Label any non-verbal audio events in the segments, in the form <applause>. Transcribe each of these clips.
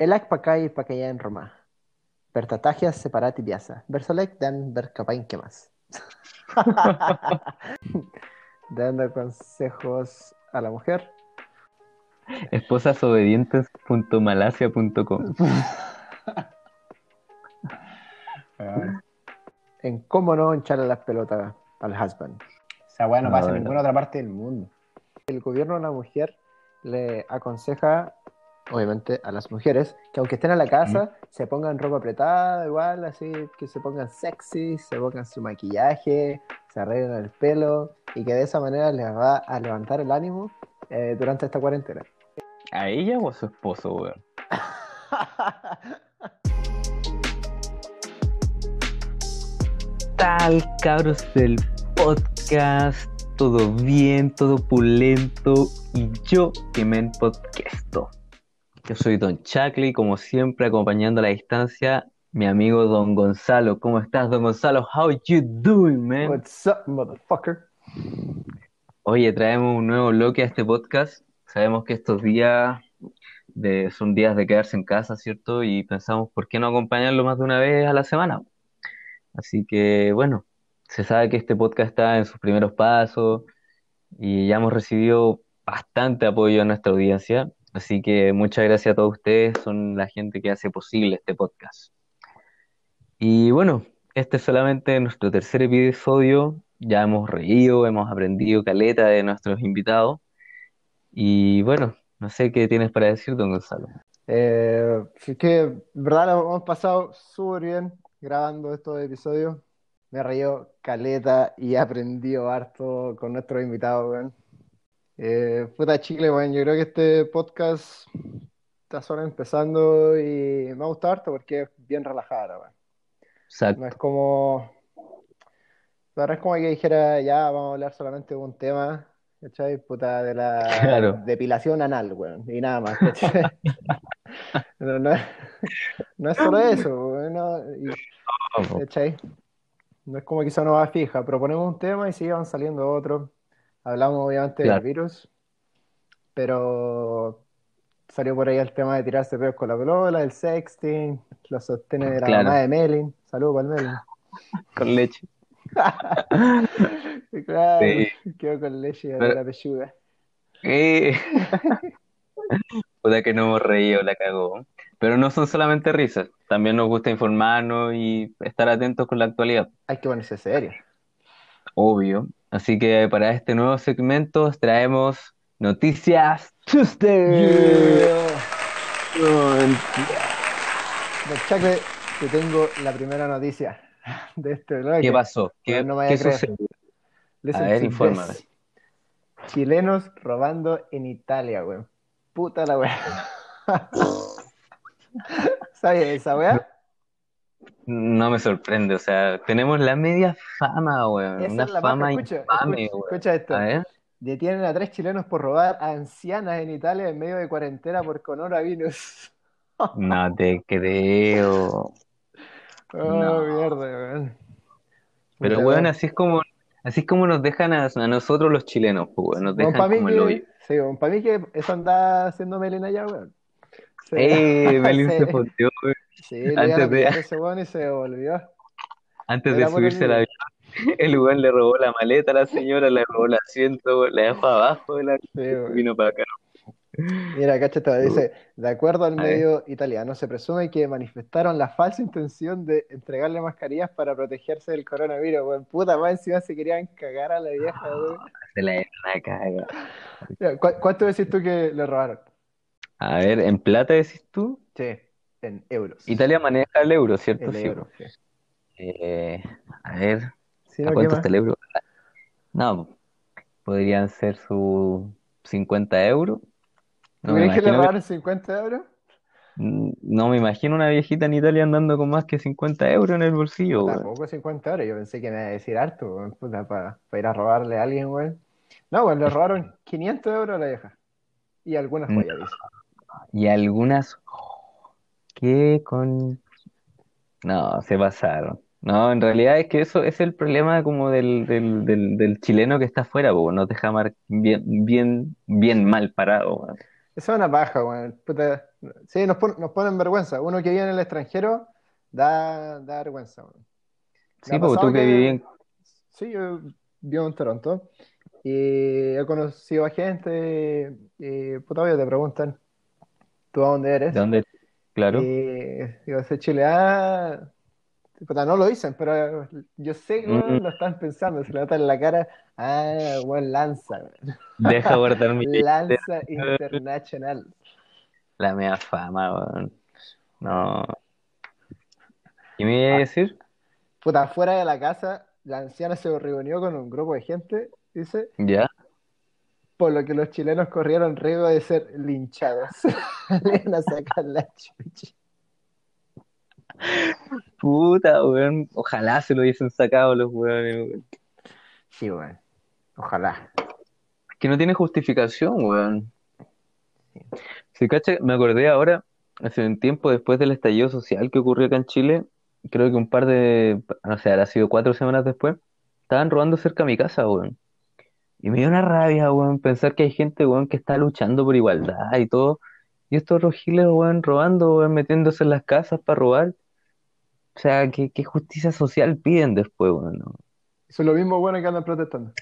Elac pacay pacaya en Roma. Pertatagias separati piazza. Versolec dan ver capain que más. <laughs> Dando consejos a la mujer. Esposasobedientes.malasia.com <laughs> En cómo no hincharle las pelotas al husband. O sea, bueno, no No, pasa en ninguna otra parte del mundo. El gobierno a la mujer le aconseja, obviamente, a las mujeres que aunque estén en la casa, se pongan ropa apretada, igual, así, que se pongan sexy, se pongan su maquillaje, se arreglen el pelo y que de esa manera les va a levantar el ánimo eh, durante esta cuarentena. ¿A ella o a su esposo, weón? <laughs> tal, cabros del podcast? Todo bien, todo pulento y yo que me podcasto. Yo soy Don Chacli, como siempre, acompañando a la distancia, mi amigo Don Gonzalo. ¿Cómo estás, Don Gonzalo? How you doing, man? What's up, motherfucker? Oye, traemos un nuevo bloque a este podcast. Sabemos que estos días de- son días de quedarse en casa, ¿cierto? Y pensamos, ¿por qué no acompañarlo más de una vez a la semana? Así que, bueno, se sabe que este podcast está en sus primeros pasos y ya hemos recibido bastante apoyo a nuestra audiencia. Así que muchas gracias a todos ustedes, son la gente que hace posible este podcast. Y bueno, este es solamente nuestro tercer episodio. Ya hemos reído, hemos aprendido caleta de nuestros invitados. Y bueno, no sé qué tienes para decir, don Gonzalo. Eh, que, verdad, lo hemos pasado súper bien grabando estos episodios. Me reído caleta y aprendido harto con nuestros invitados, weón. Eh, puta chicle, weón. Yo creo que este podcast está solo empezando y me ha gustado harto porque es bien relajado, weón. Exacto. No es como. La verdad es como que dijera, ya vamos a hablar solamente de un tema, ¿cachai? Puta, de la <laughs> Claro. depilación anal, weón, y nada más, ¿cachai? <laughs> No, no es, no es solo eso, weón, no, y- ¿cachai? No es como quizá una va fija, proponemos un tema y van saliendo otros. Hablamos obviamente del virus, pero salió por ahí el tema de tirarse pedos con la polola, el sexting, los sostenes de la Claro. mamá de Melin. Saludos para el Melin. <laughs> Con leche. <laughs> Claro, Sí. quedó con leche de Pero- la pechuga. Eh. <laughs> Puta que no hemos reído, la cagó. Pero no son solamente risas, también nos gusta informarnos y estar atentos con la actualidad, Hay que ponerse serio. obvio. Así que para este nuevo segmento os traemos Noticias Tuesday. Don Chacle, te tengo la primera noticia <laughs> de este bloque. ¿Qué pasó? ¿Qué, no qué sucedió? A ver, infórmame. Chilenos robando en Italia, weón. Puta la weá. <laughs> ¿Sabes esa weá? No me sorprende, o sea, tenemos la media fama, weón, Esa una es la fama. Escucha, infame, escucha, escucha esto. A ver, Detienen a tres chilenos por robar a ancianas en Italia en medio de cuarentena por coronavirus. <laughs> no te creo. Oh, No. mierda, weón. Pero, weón, así es como, así es como nos dejan a, a nosotros los chilenos, pues, weón, nos Bueno, dejan para mí como el hoyo. que, sí, bueno, para mí que eso anda haciendo Melina ya, weón. Sí. ¡Eh! <laughs> Sí. se fondeó, weón. Sí, Antes de- ese weón y se volvió. Antes Era de el subirse al video. avión, el weón le robó la maleta a la señora, le robó el asiento, la dejó abajo de la... Sí. Vino para acá. Mira, cachata, dice, de acuerdo al medio italiano, se presume que manifestaron la falsa intención de entregarle mascarillas para protegerse del coronavirus, weón. Puta, más encima se querían cagar a la vieja, weón. Se la la caga. Ya, ¿cu- ¿Cuánto decís tú que le robaron? A ver, ¿en plata decís tú? Sí, en euros. Italia maneja el euro, ¿cierto? El Sí. euro, sí. Eh, a ver, Si ¿a no, ¿qué cuánto más? está el euro? No, podrían ser sus 50 euros. ¿Tú No me crees que le imagino que- robaron 50 euros? Mm, No me imagino una viejita en Italia andando con más que 50 euros en el bolsillo, weón. Tampoco 50 euros, yo pensé que me iba a decir harto, weón, puta, para ir a robarle a alguien, weón. No, weón, le robaron 500 euros a la vieja. Y algunas Mm. joyas, dice. Y algunas. ¿Qué con.? No, se pasaron. No, en realidad es que eso es el problema como del, del, del, del chileno que está afuera, po, nos deja mar- bien, bien, bien mal parado, weón. Eso es una paja, weón. Puta, Sí, nos, pon- nos ponen vergüenza. Uno que vive en el extranjero da, da vergüenza. weón. Me Sí, ha porque pasado tú que viví que, en... sí, yo vivo en Toronto y he conocido a gente y, puta, obvio, te preguntan, ¿tú a dónde ¿De eres? dónde? Claro. Y digo, soy Chile. Ah, puta, no lo dicen, pero yo sé que Mm, lo están pensando, se le nota en la cara. Ah, buen lanza, deja guardar mi... <laughs> Lanza <laughs> internacional. La mea fama, weón. No. ¿Qué me iba a Ah, decir? Puta, fuera de la casa, la anciana se reunió con un grupo de gente, dice, Ya. Por lo que los chilenos corrieron riesgo de ser linchados. <laughs> Iban a sacar la chucha. Puta, weón. Ojalá se lo hubiesen sacado los weones, weón. Sí, weón. Ojalá. Que no tiene justificación, weón. Si cacha, me acordé ahora, hace un tiempo después del estallido social que ocurrió acá en Chile, creo que un par de, no sé, habrá sido cuatro semanas después, estaban robando cerca de mi casa, weón. Y me dio una rabia, weón, pensar que hay gente, weón, que está luchando por igualdad y todo. Y estos otros giles, weón, robando, weón, metiéndose en las casas para robar. O sea, ¿qué, qué justicia social piden después, weón? no? Eso es lo mismo bueno que andan protestando.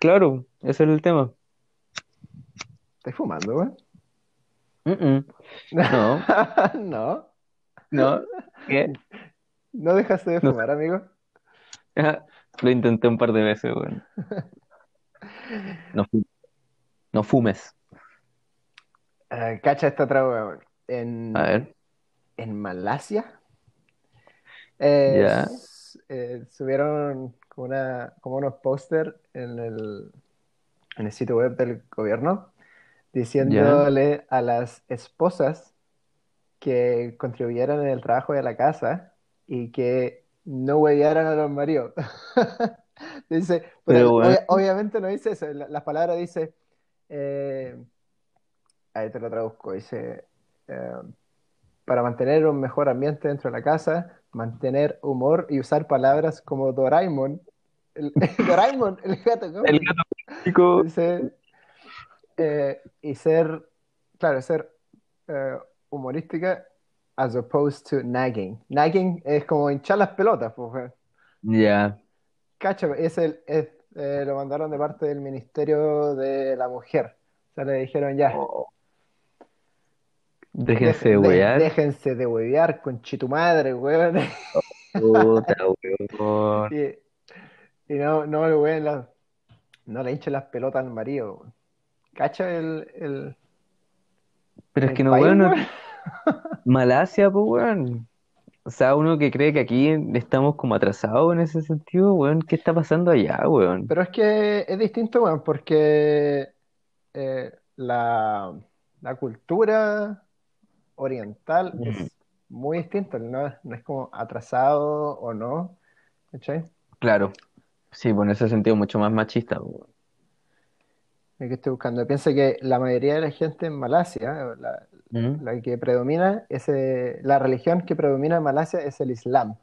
Claro, ese es el tema. ¿Estás fumando, weón? Mm-mm. No, <laughs> No, no, ¿qué? no dejaste de No fumar, amigo. <laughs> Lo intenté un par de veces, weón. <laughs> No, no fumes. Ah, cacha esta otra. A En, ver, en Malasia eh, eh, subieron como, una, como unos póster en el, en el sitio web del gobierno diciéndole a las esposas que contribuyeran en el trabajo de la casa y que no huevearan a los maridos. <laughs> <laughs> Dice, pero obviamente no dice eso, la- las palabras dice, eh, ahí te lo traduzco, dice, eh, para mantener un mejor ambiente dentro de la casa, mantener humor y usar palabras como Doraemon, el, <laughs> Doraemon, el gato el cósmico, gato dice, eh, y ser, claro, ser eh, humorística as opposed to nagging. Nagging es como hinchar las pelotas, pues, weón. Cacha, es el, es, eh, lo mandaron de parte del Ministerio de la Mujer. O sea, le dijeron ya, oh, déjense de de- wear, déjense de huevear con tu madre, weón. puta, <laughs> weón. Y, y no, no le las- no le hinchen las pelotas al marido, weón. Cacha el, el, Pero es que no, país, weón, no- weón. Malasia, pues, weón. O sea, uno que cree que aquí estamos como atrasados en ese sentido, weón, ¿qué está pasando allá, weón? Pero es que es distinto, weón, porque eh, la, la cultura oriental es muy distinta, no, es- no es como atrasado o no, ¿cachai? Claro, sí, pues en ese sentido mucho más machista, weón. Es que estoy buscando. Piensa que la mayoría de la gente en Malasia, la, La que predomina, es, eh, la religión que predomina en Malasia es el Islam.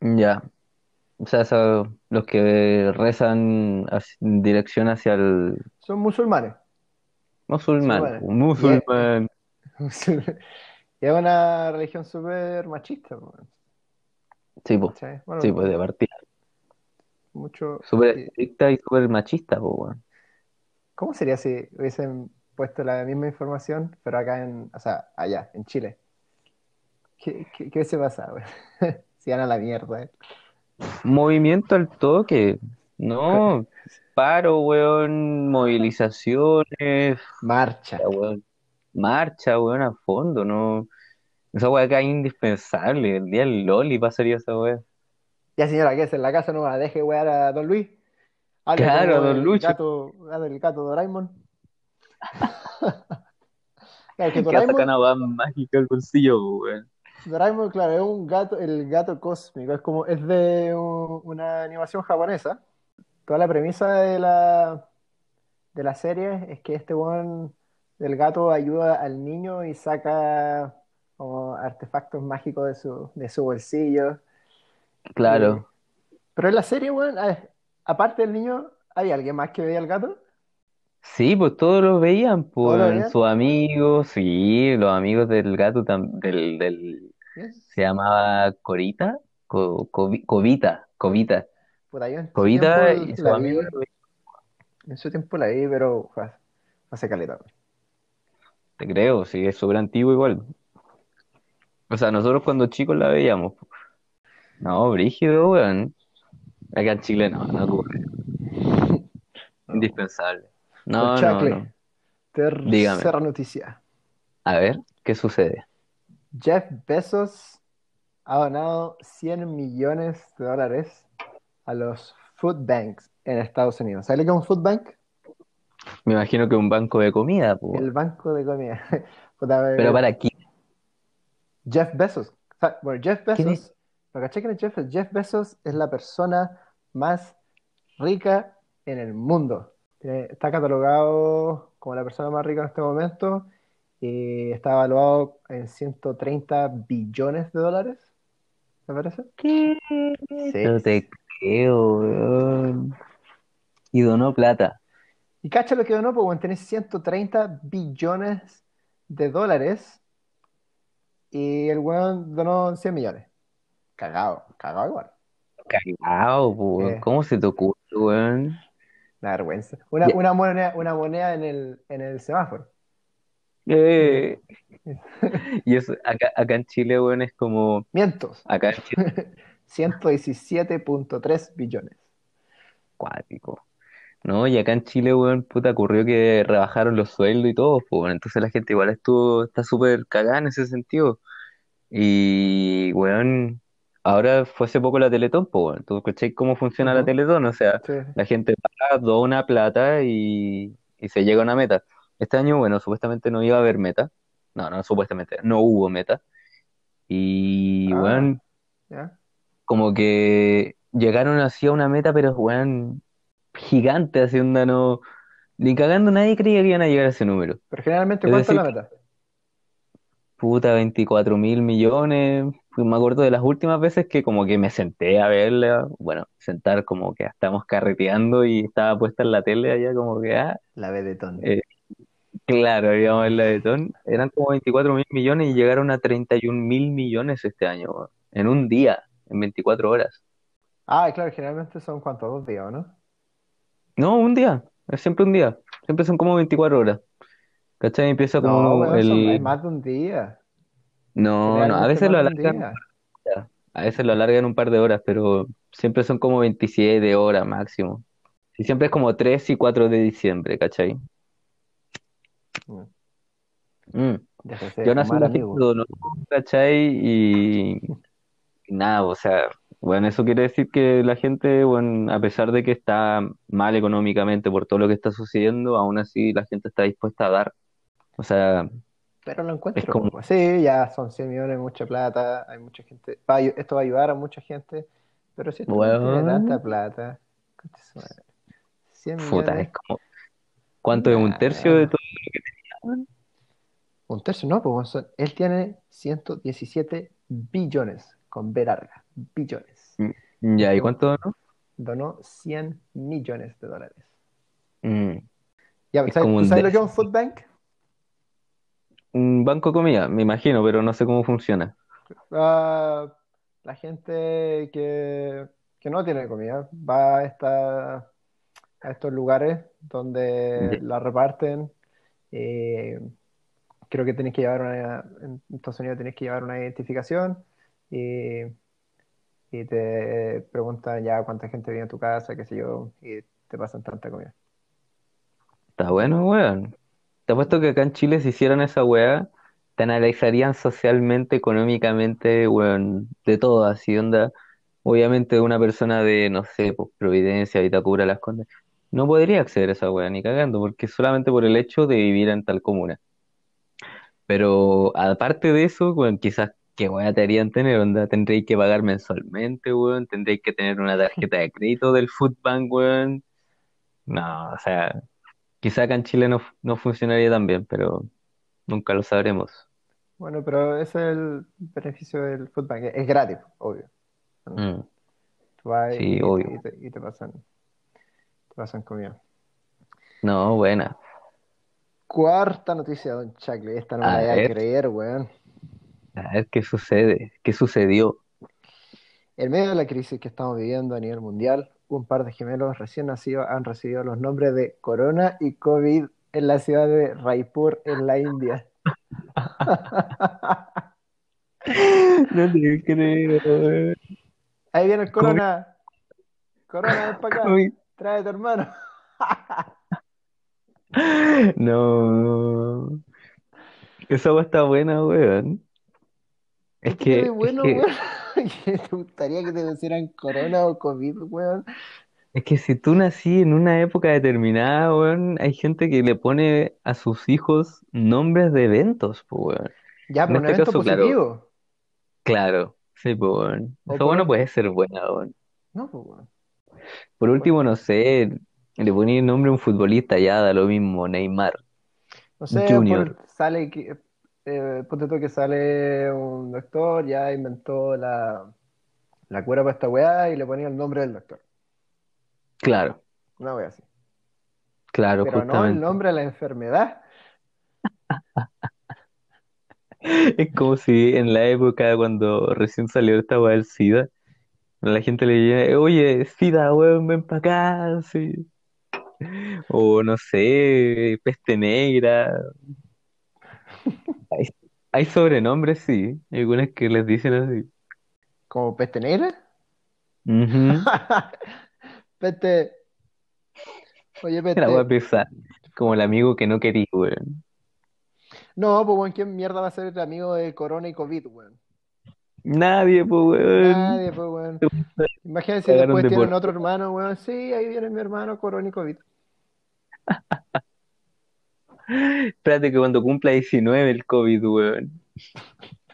Ya, o sea, eso- los que rezan en dirección hacia el Son musulmanes, musulmán, musulmanes. Y es, musulmán, y es una religión súper machista, weón, sí, pues, sí, pues de partida, mucho. súper y- estricta y súper machista, pues. ¿Cómo sería si hubiesen puesto la misma información, pero acá en, o sea, allá, en Chile? ¿Qué, qué, qué hubiese pasado, weón? <laughs> Si van a la mierda, eh. Movimiento al toque, no, paro, weón, movilizaciones, Marcha. weón, marcha, weón, a fondo, no, esa weá acá es indispensable, el día del Loli pasaría esa weá. Ya señora, ¿qué es? En la casa no va, deje wear a Don Luis. Hable Claro, don Lucho, gato, el gato Doraemon. Claro, que <laughs> que Doraemon, una weá mágica del bolsillo, weón. Doraemon, claro, es un gato, el gato cósmico, es como, es de un- una animación japonesa. Toda la premisa de la, de la serie es que este weón del gato ayuda al niño y saca como artefactos mágicos de su, de su bolsillo. Y, Claro, pero en la serie, a- aparte del niño, ¿hay alguien más que veía al gato? Sí, pues todos los veían, ¿Todos lo pues veían? sus amigos, sí, los amigos del gato, tam- del, del, Yes. se llamaba Corita, Co- Covi- Covita, Covita, Puta, yo en su tiempo Covita y sus la amigos vi, lo veían, en su tiempo la vi, pero fue hace caleta. te creo, sí, es súper antiguo igual. O sea, nosotros cuando chicos la veíamos. pues. No, brígido, weón. Acá en Chile no, no ocurre. <laughs> No. Indispensable. No, no, Chacle, no. Dígame, tercera noticia. a ver, ¿qué sucede? Jeff Bezos ha donado 100 millones de dólares a los food banks en Estados Unidos. ¿Sabes lo que es un food bank? Me imagino que un banco de comida. El banco de comida. <laughs> Pero eh, para aquí, Jeff Bezos. Bueno, Jeff ¿quién? Bezos, lo que es Jeff, Jeff Bezos es la persona más rica en el mundo. Tiene- Está catalogado como la persona más rica en este momento y está evaluado en 130 billones de dólares, ¿me parece? ¿Qué? Sí. No te creo, weón. Y donó plata. Y cacha lo que donó, pues bueno, tenés 130 billones de dólares y el weón donó 100 millones. Cagado, cagado igual. Cagao, pues. Eh, ¿Cómo se te ocurre, weón? Una vergüenza. Una, una moneda, una moneda en el, en el semáforo. eh, Y eso, acá, acá en Chile, weón, es como. Mientos. Acá en Chile, <laughs> 117.3 billones. cuático. No, y acá en Chile, weón, puta, ocurrió que rebajaron los sueldos y todo, pues. Entonces la gente igual estuvo, está súper cagada en ese sentido. Y, weón, ahora fue hace poco la Teletón, pues. ¿Tú cachai cómo funciona la Ujú, Teletón? O sea, Sí. la gente paga, dona plata y, y se llega a una meta. Este año, bueno, supuestamente no iba a haber meta. No, no, supuestamente, no hubo meta. Y, Ah, weón, ya. como que llegaron así a una meta, pero, weón, gigante, así onda, no, ni cagando nadie creía que iban a llegar a ese número. Pero generalmente, Es ¿cuánto es decir, la meta? puta, 24 mil millones. Me acuerdo de las últimas veces que como que me senté a verla, bueno, sentar como que estamos carreteando y estaba puesta en la tele allá como que, ah, La Vedetón. eh, claro, íbamos en la de Ton, eran como 24 mil millones y llegaron a 31 mil millones este año, en un día, en 24 horas. Ah, claro, generalmente son cuántos, dos días, ¿o ¿no? No, un día, es siempre un día, siempre son como 24 horas. ¿Cachai? Empieza No, como son, es el... más de un día. No, no, a Generalmente veces lo un alargan, día. a veces lo alargan un par de horas, pero siempre son como 27 horas máximo. Y siempre es como 3 y 4 de diciembre, ¿cachai? Mm, Mm. Déjense Y de aún así fumar, la amigo. ¿cachai? Y, y nada, o sea, bueno, eso quiere decir que la gente, bueno, a pesar de que está mal económicamente por todo lo que está sucediendo, aún así la gente está dispuesta a dar. O sea, Pero lo es encuentro, como. Sí, ya son 100 millones, mucha plata, hay mucha gente. va esto va a ayudar a mucha gente, pero si weón tiene tanta plata, concha su madre, 100 puta, es millones, como, ¿cuánto es un tercio de todo lo que tenía? Un tercio no, pues son- él tiene 117 billones, con B larga, billones. Mm, Ya, ¿y Este cuánto donó? donó 100 millones de dólares. Mm, Ya, es ¿sabes- como ¿tú un sabes lo que es un food bank? Un banco de comida, me imagino, pero no sé cómo funciona. Ah, la gente que, que no tiene comida va a, esta- a estos lugares donde la reparten. eh, creo que tenés que llevar una, en Estados Unidos tenés que llevar una identificación y, y te preguntan ya cuánta gente vive en tu casa, qué sé yo, y te pasan tanta comida. Está bueno, weón. Te apuesto que acá en Chile si hicieran esa weá, te analizarían socialmente, económicamente, weón, de todo, así onda. Obviamente una persona de, no sé, pues Providencia, Vitacura, Las Condes, no podría acceder a esa weá ni cagando, porque solamente por el hecho de vivir en tal comuna. Pero aparte de eso, weón, quizás qué weá te harían tener, onda, tendréis que pagar mensualmente, weón, tendréis que tener una tarjeta de crédito del Foodbank, weón. No, o sea, quizá acá en Chile no, no funcionaría tan bien, pero nunca lo sabremos. Bueno, pero ese es el beneficio del bank, es gratis, obvio. Mm, Tú vas y, sí, y obvio. te, y te pasan, te pasan comida. No, buena. Cuarta noticia, don Chacle. Esta no me la voy a ver, creer, weón. a ver qué sucede, qué sucedió. En medio de la crisis que estamos viviendo a nivel mundial, un par de gemelos recién nacidos han recibido los nombres de Corona y COVID en la ciudad de Raipur, en la India. <laughs> No te creo, weón. Ahí viene el Corona. Corona, ven para acá. Trae a tu hermano. <laughs> No, esa agua está buena, weón. ¿Qué Es que, es bueno, que, weón? <laughs> ¿Qué ¿Te gustaría que te pusieran Corona o COVID, weón? es que si tú nací en una época determinada, weón, hay gente que le pone a sus hijos nombres de eventos, pues, weón. Ya, En pero un este evento caso, claro, positivo. claro, sí, pues, weón. O Esa por bueno puede ser buena, weón. No, pues, weón. Por Bueno, último, no sé, le ponía el nombre a un futbolista, ya da lo mismo, Neymar no sé, Junior, por, sale que, eh, ponte tú que sale un doctor, ya inventó la, la cura para esta weá y le ponía el nombre del doctor. claro, Una weá así. claro, Pero no el justamente. nombre de la enfermedad. <laughs> Es como si en la época cuando recién salió esta weá del SIDA, la gente le decía, oye, SIDA, weón, ven para acá, sí. <laughs> O no sé, peste negra. Hay, sobrenombres, sí, hay algunas que les dicen así. Como peste negra. Ujú. <laughs> Peste, oye, La voy a peste. pensar, como el amigo que no quería, weón. No, pues weón, ¿quién mierda va a ser el amigo de Corona y COVID, weón? Nadie, pues, weón. Nadie, pues weón. Imagínense Cagaron después de tienen por... otro hermano, weón. Sí, ahí viene mi hermano, Corona y COVID. <laughs> Espérate que cuando cumpla 19 el COVID, weón.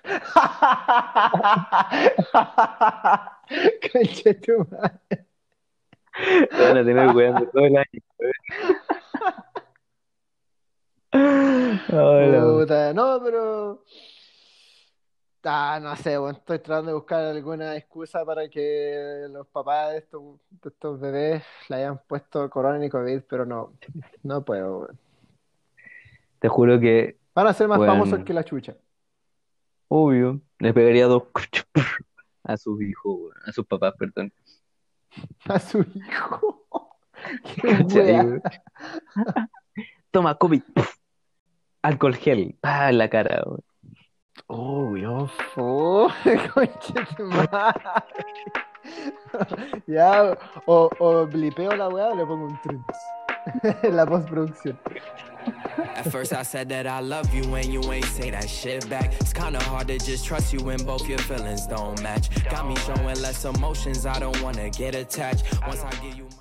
<laughs> Conche tu madre. Van a tener weando todo el año, weón. Hola, no, pero. Ah, no sé, weón. Estoy tratando de buscar alguna excusa para que los papás de estos, de estos bebés le hayan puesto corona y COVID, pero no, no puedo, weón. Te juro que, Van a ser más famosos que la chucha. obvio, le pegaría dos <laughs> a sus hijos, weón, a sus papás, perdón. <laughs> A su hijo. <laughs> Qué ¿Cachai, wea. weón? Toma, COVID. Alcohol gel. Ah, en la cara, weón. Oh, weón. Oh, conche tu madre. Ya, o, o blipeo la weá o le pongo un en la postproducción. At first I said that I love you and you ain't say that shit back. It's kinda hard to just trust you when both your feelings don't match. Got me showing less emotions, I don't wanna get attached. Once I give you my